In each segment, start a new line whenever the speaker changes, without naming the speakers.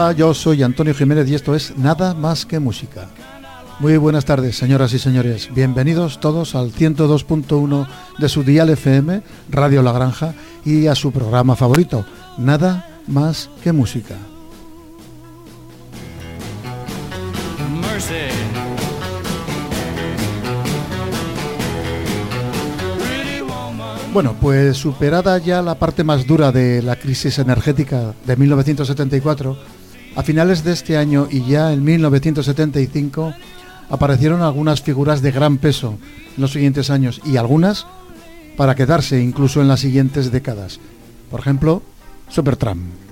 Hola, yo soy Antonio Jiménez y esto es Nada más que música. Muy buenas tardes, señoras y señores. Bienvenidos todos al 102.1 de su dial FM, Radio La Granja, y a su programa favorito, Nada más que música. Bueno, pues superada ya la parte más dura de la crisis energética de 1974, a finales de este año y ya en 1975 aparecieron algunas figuras de gran peso en los siguientes años y algunas para quedarse incluso en las siguientes décadas. Por ejemplo, Supertramp.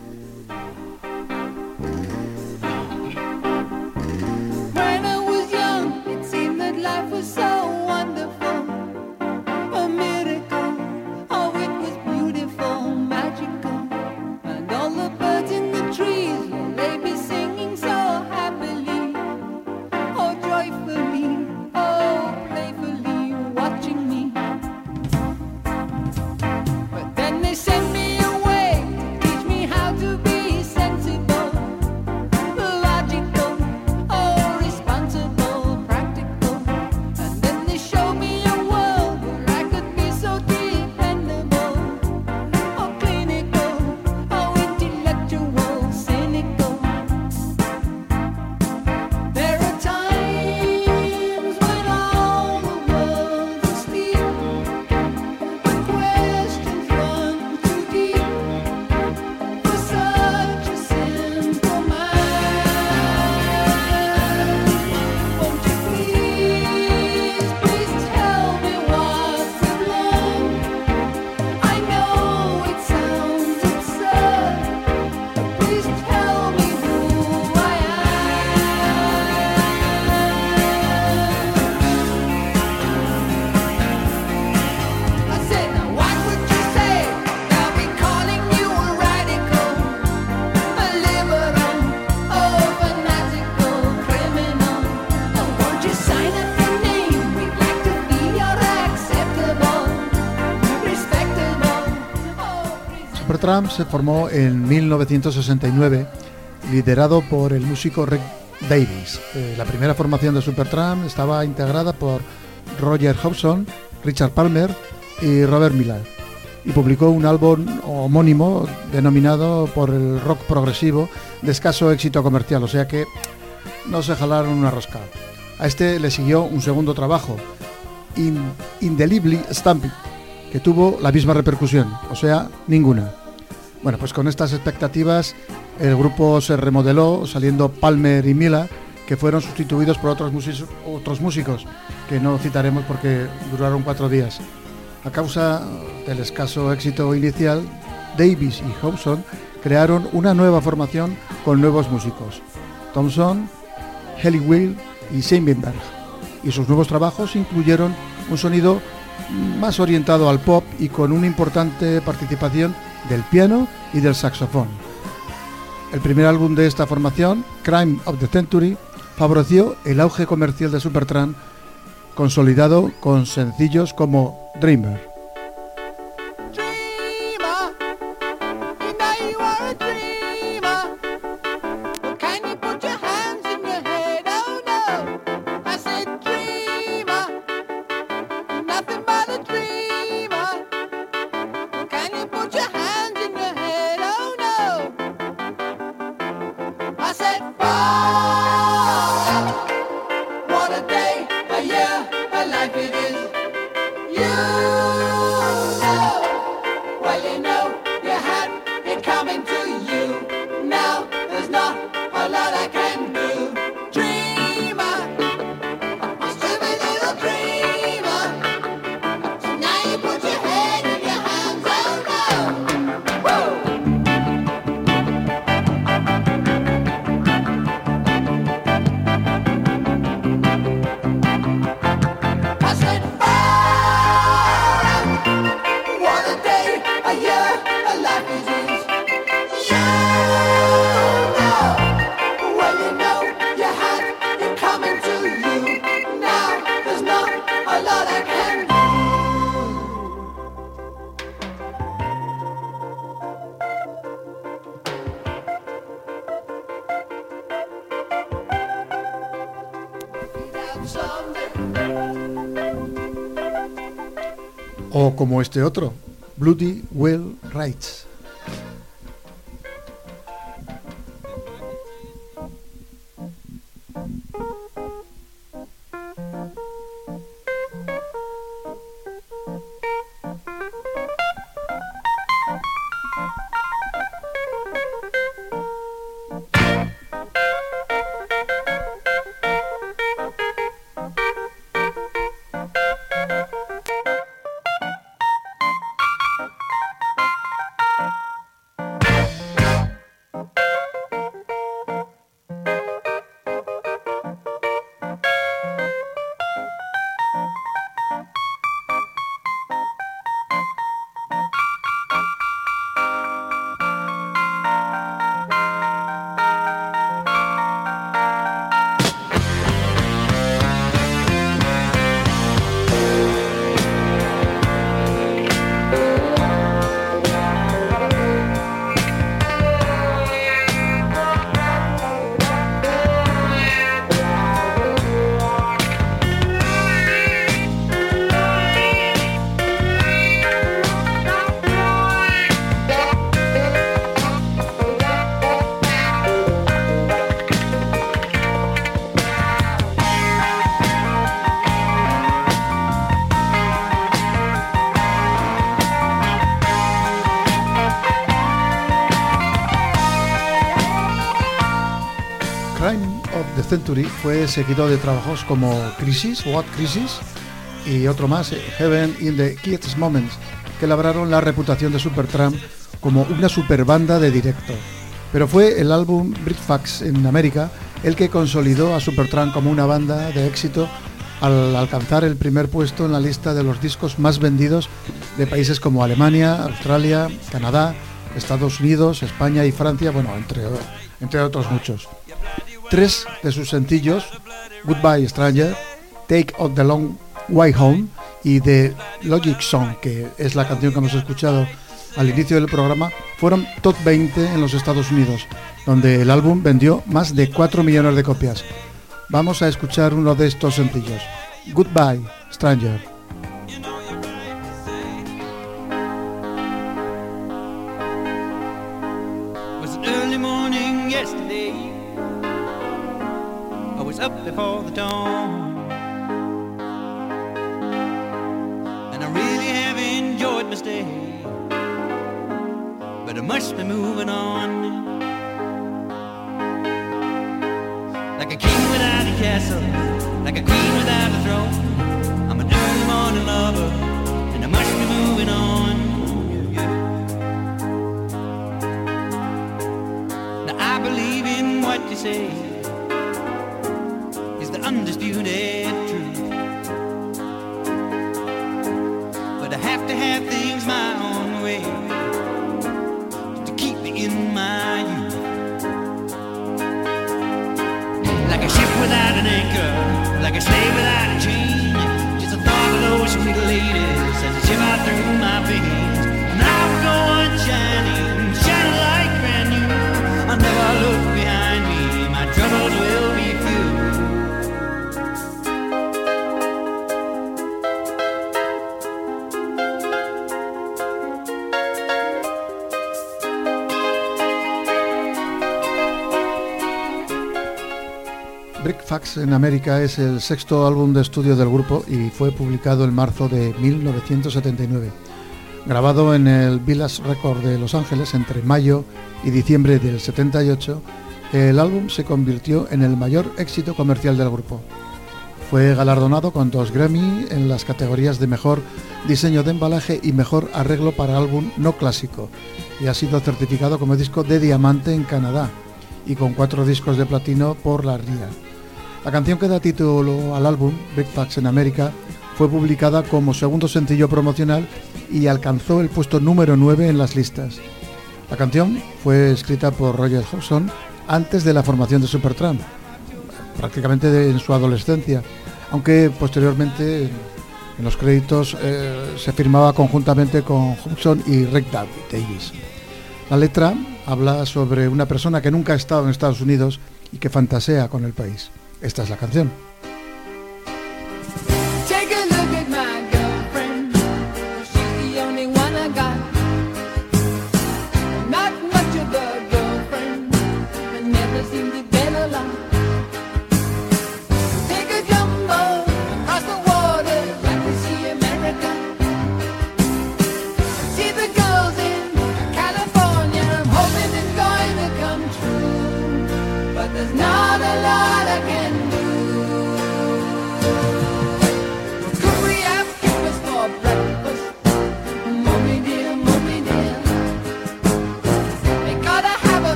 Se formó en 1969, liderado por el músico Rick Davis. Eh, la primera formación de Supertramp estaba integrada por Roger Hobson, Richard Palmer y Robert Miller y publicó un álbum homónimo denominado por el rock progresivo de escaso éxito comercial, o sea que no se jalaron una rosca. A este le siguió un segundo trabajo, Indelibly Stamped, que tuvo la misma repercusión, o sea, ninguna. Bueno, pues con estas expectativas el grupo se remodeló, saliendo Palmer y Mila, que fueron sustituidos por otros, otros músicos, que no citaremos porque duraron cuatro días. A causa del escaso éxito inicial, Davis y Hobson crearon una nueva formación con nuevos músicos, Thompson, Helly Will y Seidenberg, y sus nuevos trabajos incluyeron un sonido más orientado al pop y con una importante participación del piano y del saxofón. El primer álbum de esta formación, Crime of the Century, favoreció el auge comercial de Supertramp, consolidado con sencillos como Dreamer. Como este otro, Bloody Well Rights. Fue seguido de trabajos como Crisis, What Crisis y otro más, Heaven in the Kids Moments, que labraron la reputación de Supertramp como una super banda de directo. Pero fue el álbum Brickfax en América el que consolidó a Supertramp como una banda de éxito al alcanzar el primer puesto en la lista de los discos más vendidos de países como Alemania, Australia, Canadá, Estados Unidos, España y Francia, bueno, entre, entre otros muchos. Tres de sus sencillos, Goodbye Stranger, Take Out the Long Way Home y The Logic Song, que es la canción que hemos escuchado al inicio del programa, fueron top 20 en los Estados Unidos, donde el álbum vendió más de 4 millones de copias. Vamos a escuchar uno de estos sencillos, Goodbye Stranger.
before the dawn. And I really have enjoyed my stay, but I must be moving on. Like a king without a castle, like a queen without a throne. I'm an early morning lover, and I must be moving on. Now I believe in what you say wounded truth. But I have to have things my own way to keep me in my youth. Like a ship without an anchor, like a slave without a chain. Just a thought of those sweet ladies as I out through my veins.
En América es el sexto álbum de estudio del grupo y fue publicado en marzo de 1979. Grabado en el Village Record de Los Ángeles entre mayo y diciembre del 78, el álbum se convirtió en el mayor éxito comercial del grupo. Fue galardonado con dos Grammy en las categorías de mejor diseño de embalaje y mejor arreglo para álbum no clásico y ha sido certificado como disco de diamante en Canadá y con cuatro discos de platino por la RIA. La canción que da título al álbum, Big Facts en América, fue publicada como segundo sencillo promocional y alcanzó el puesto número 9 en las listas. La canción fue escrita por Roger Hodgson antes de la formación de Supertramp, prácticamente en su adolescencia, aunque posteriormente en los créditos eh, se firmaba conjuntamente con Hodgson y Rick Davis. La letra habla sobre una persona que nunca ha estado en Estados Unidos y que fantasea con el país. Esta es la canción.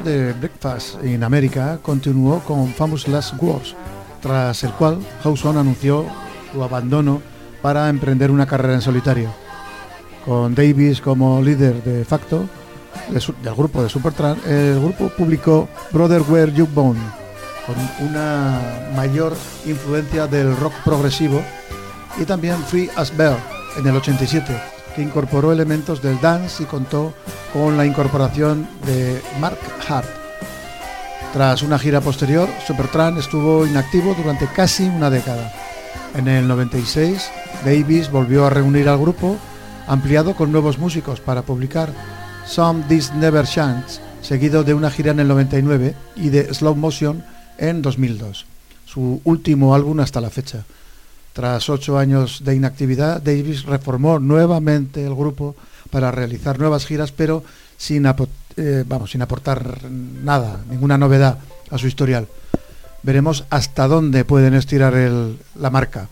De Breakfast in America continuó con Famous Last Words, tras el cual Hawson anunció su abandono para emprender una carrera en solitario. Con Davis como líder de facto del grupo de Supertramp, el grupo publicó Brother Where You Born, con una mayor influencia del rock progresivo, y también Free as Bell en el 87 incorporó elementos del dance y contó con la incorporación de Mark Hart. Tras una gira posterior, Supertramp estuvo inactivo durante casi una década. En el 96, Davis volvió a reunir al grupo, ampliado con nuevos músicos para publicar Some This Never Chance, seguido de una gira en el 99 y de Slow Motion en 2002, su último álbum hasta la fecha. Tras ocho años de inactividad, Davis reformó nuevamente el grupo para realizar nuevas giras, pero sin, eh, vamos, sin aportar nada, ninguna novedad a su historial. Veremos hasta dónde pueden estirar la marca.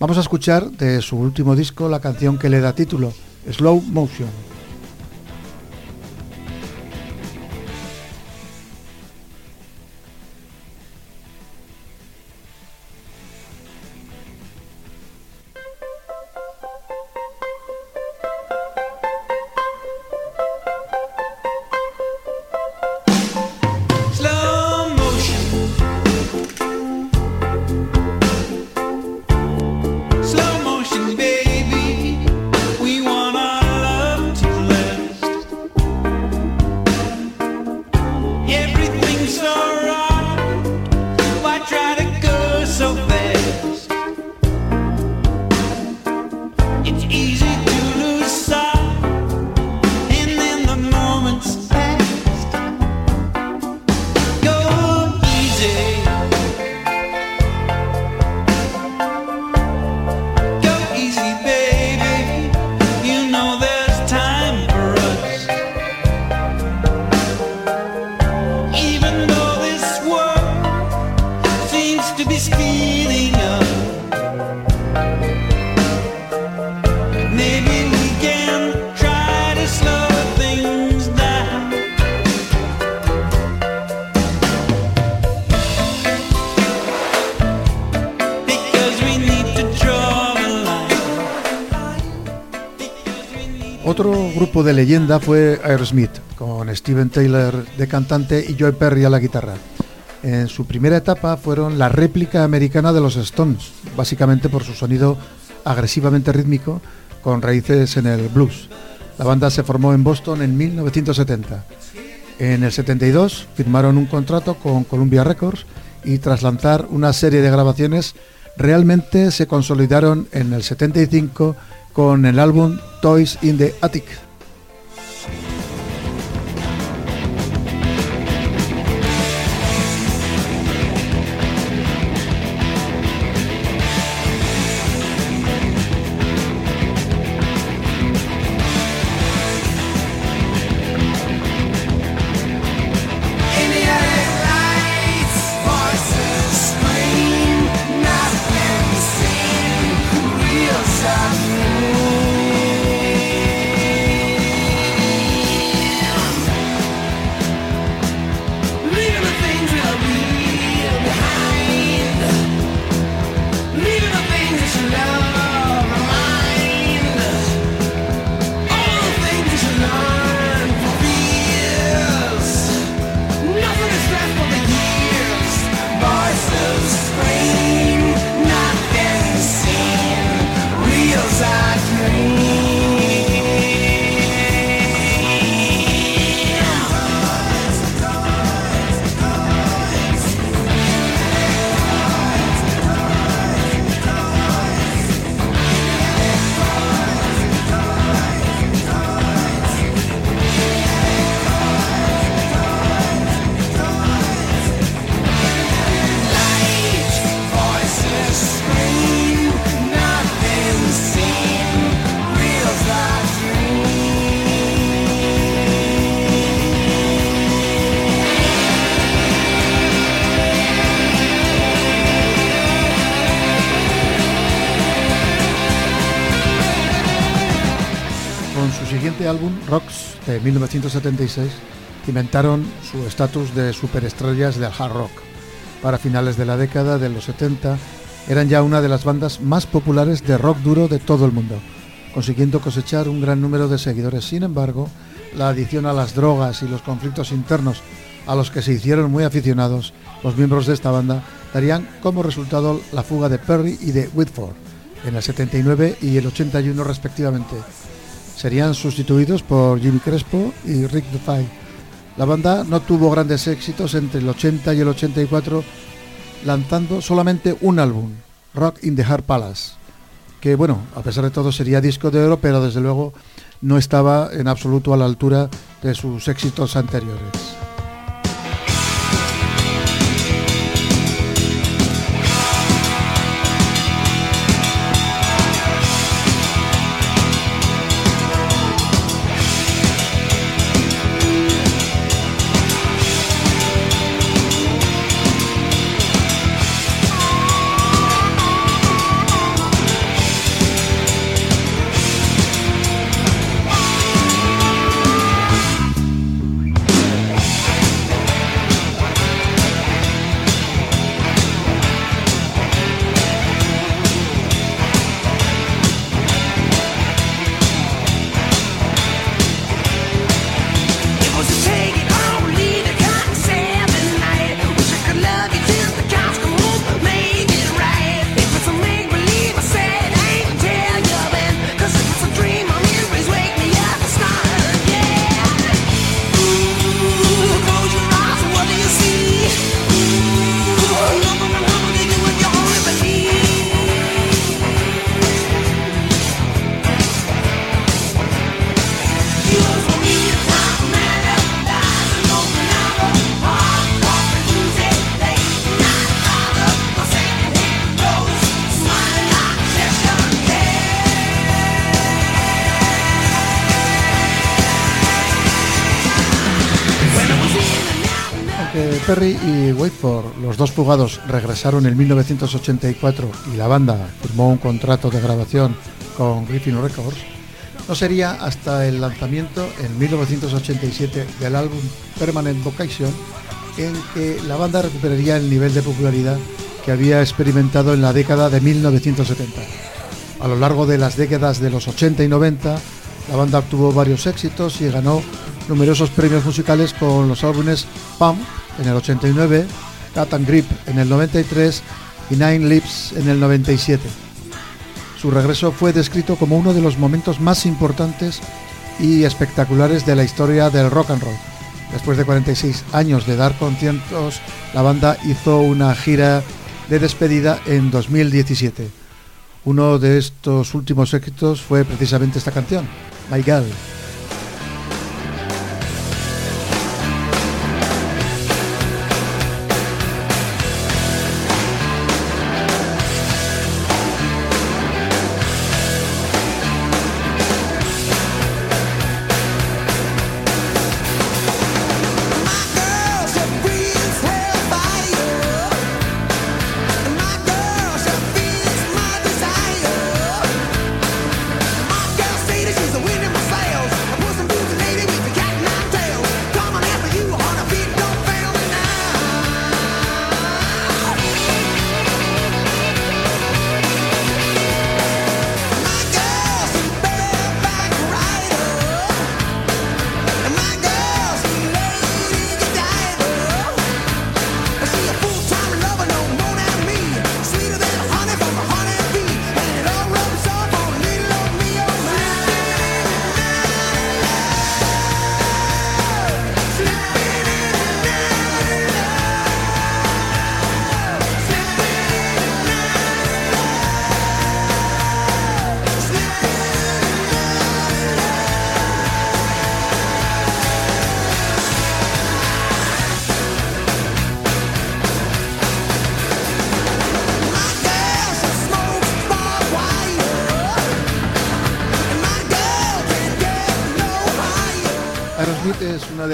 Vamos a escuchar de su último disco la canción que le da título, Slow Motion. De leyenda fue Aerosmith, con Steven Taylor de cantante y Joe Perry a la guitarra. En su primera etapa fueron la réplica americana de los Stones, básicamente por su sonido agresivamente rítmico con raíces en el blues. La banda se formó en Boston en 1970. En el 72 firmaron un contrato con Columbia Records y tras lanzar una serie de grabaciones realmente se consolidaron en el 75 con el álbum Toys in the Attic. Rocks, de 1976, inventaron su estatus de superestrellas del hard rock. Para finales de la década de los 70, eran ya una de las bandas más populares de rock duro de todo el mundo, consiguiendo cosechar un gran número de seguidores. Sin embargo, la adición a las drogas y los conflictos internos a los que se hicieron muy aficionados, los miembros de esta banda darían como resultado la fuga de Perry y de Whitford en el 79 y el 81 respectivamente, serían sustituidos por Jimmy Crespo y Rick Defy. La banda no tuvo grandes éxitos entre el 80 y el 84, lanzando solamente un álbum, Rock in the Heart Palace, que bueno, a pesar de todo sería disco de oro, pero desde luego no estaba en absoluto a la altura de sus éxitos anteriores. Perry y Waitford, los dos fugados, regresaron en 1984 y la banda firmó un contrato de grabación con Griffin Records, no sería hasta el lanzamiento en 1987 del álbum Permanent Vocation en que la banda recuperaría el nivel de popularidad que había experimentado en la década de 1970. A lo largo de las décadas de los 80 y 90, la banda obtuvo varios éxitos y ganó numerosos premios musicales con los álbumes Pump en el 89, Cat and Grip en el 93 y Nine Lips en el 97. Su regreso fue descrito como uno de los momentos más importantes y espectaculares de la historia del rock and roll. Después de 46 años de dar conciertos, la banda hizo una gira de despedida en 2017. Uno de estos últimos éxitos fue precisamente esta canción, My Girl.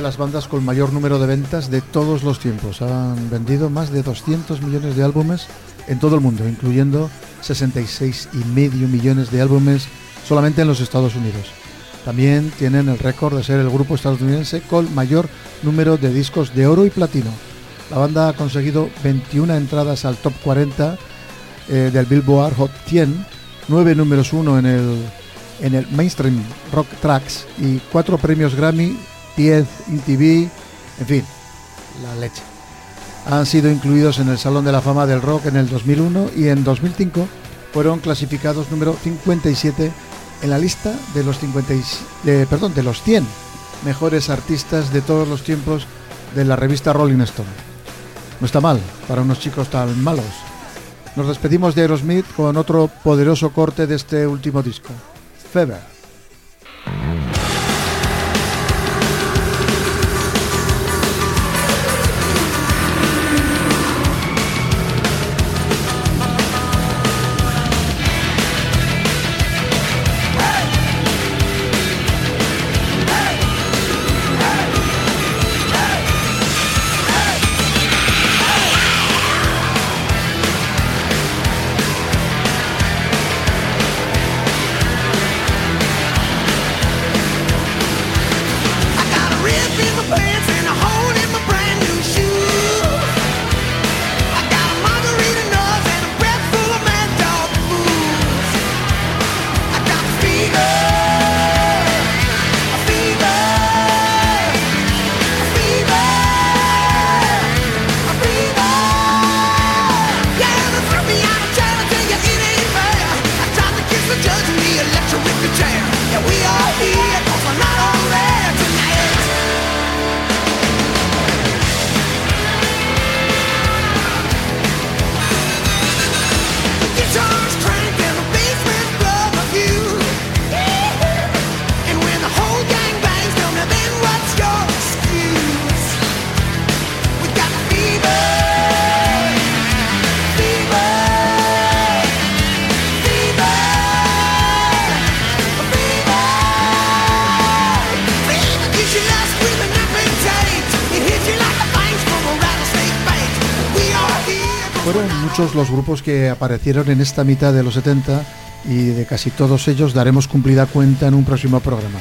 Las bandas con mayor número de ventas de todos los tiempos. Han vendido más de 200 millones de álbumes en todo el mundo, incluyendo 66 y medio millones de álbumes solamente en los Estados Unidos. También tienen el récord de ser el grupo estadounidense con mayor número de discos de oro y platino. La banda ha conseguido 21 entradas al top 40 eh, del Billboard Hot 100, 9 números 1 en el, en el Mainstream Rock Tracks y 4 premios Grammy 10 TV, en fin, la leche. Han sido incluidos en el Salón de la Fama del Rock en el 2001 y en 2005 fueron clasificados número 57 en la lista de los, 50 perdón, de los 100 mejores artistas de todos los tiempos de la revista Rolling Stone. No está mal para unos chicos tan malos. Nos despedimos de Aerosmith con otro poderoso corte de este último disco, Fever. Los grupos que aparecieron en esta mitad de los 70 y de casi todos ellos daremos cumplida cuenta en un próximo programa.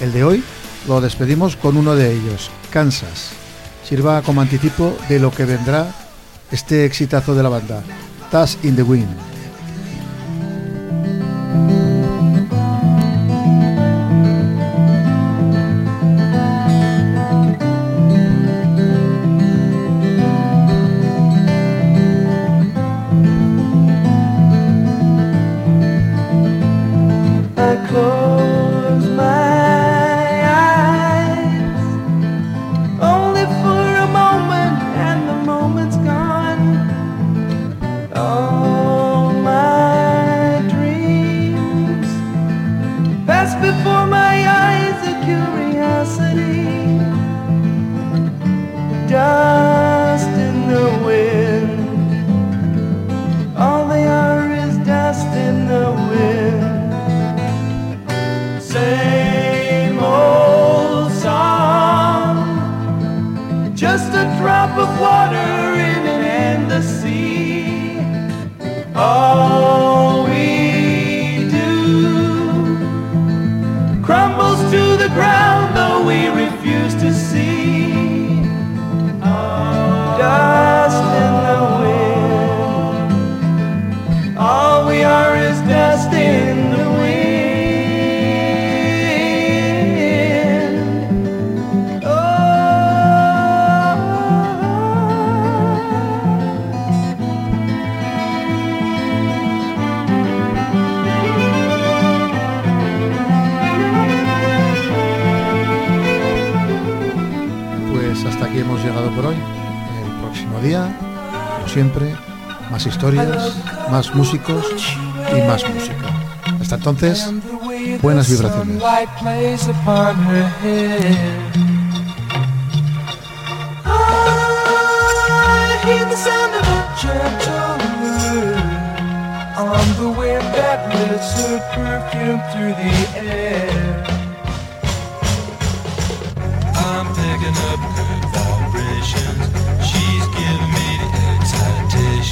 El de hoy lo despedimos con uno de ellos, Kansas. Sirva como anticipo de lo que vendrá este exitazo de la banda, Tas in the Wind. siempre, más historias, más músicos
y más música.
Hasta entonces,
buenas vibraciones. I'm up.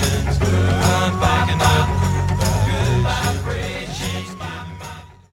I'm backing up.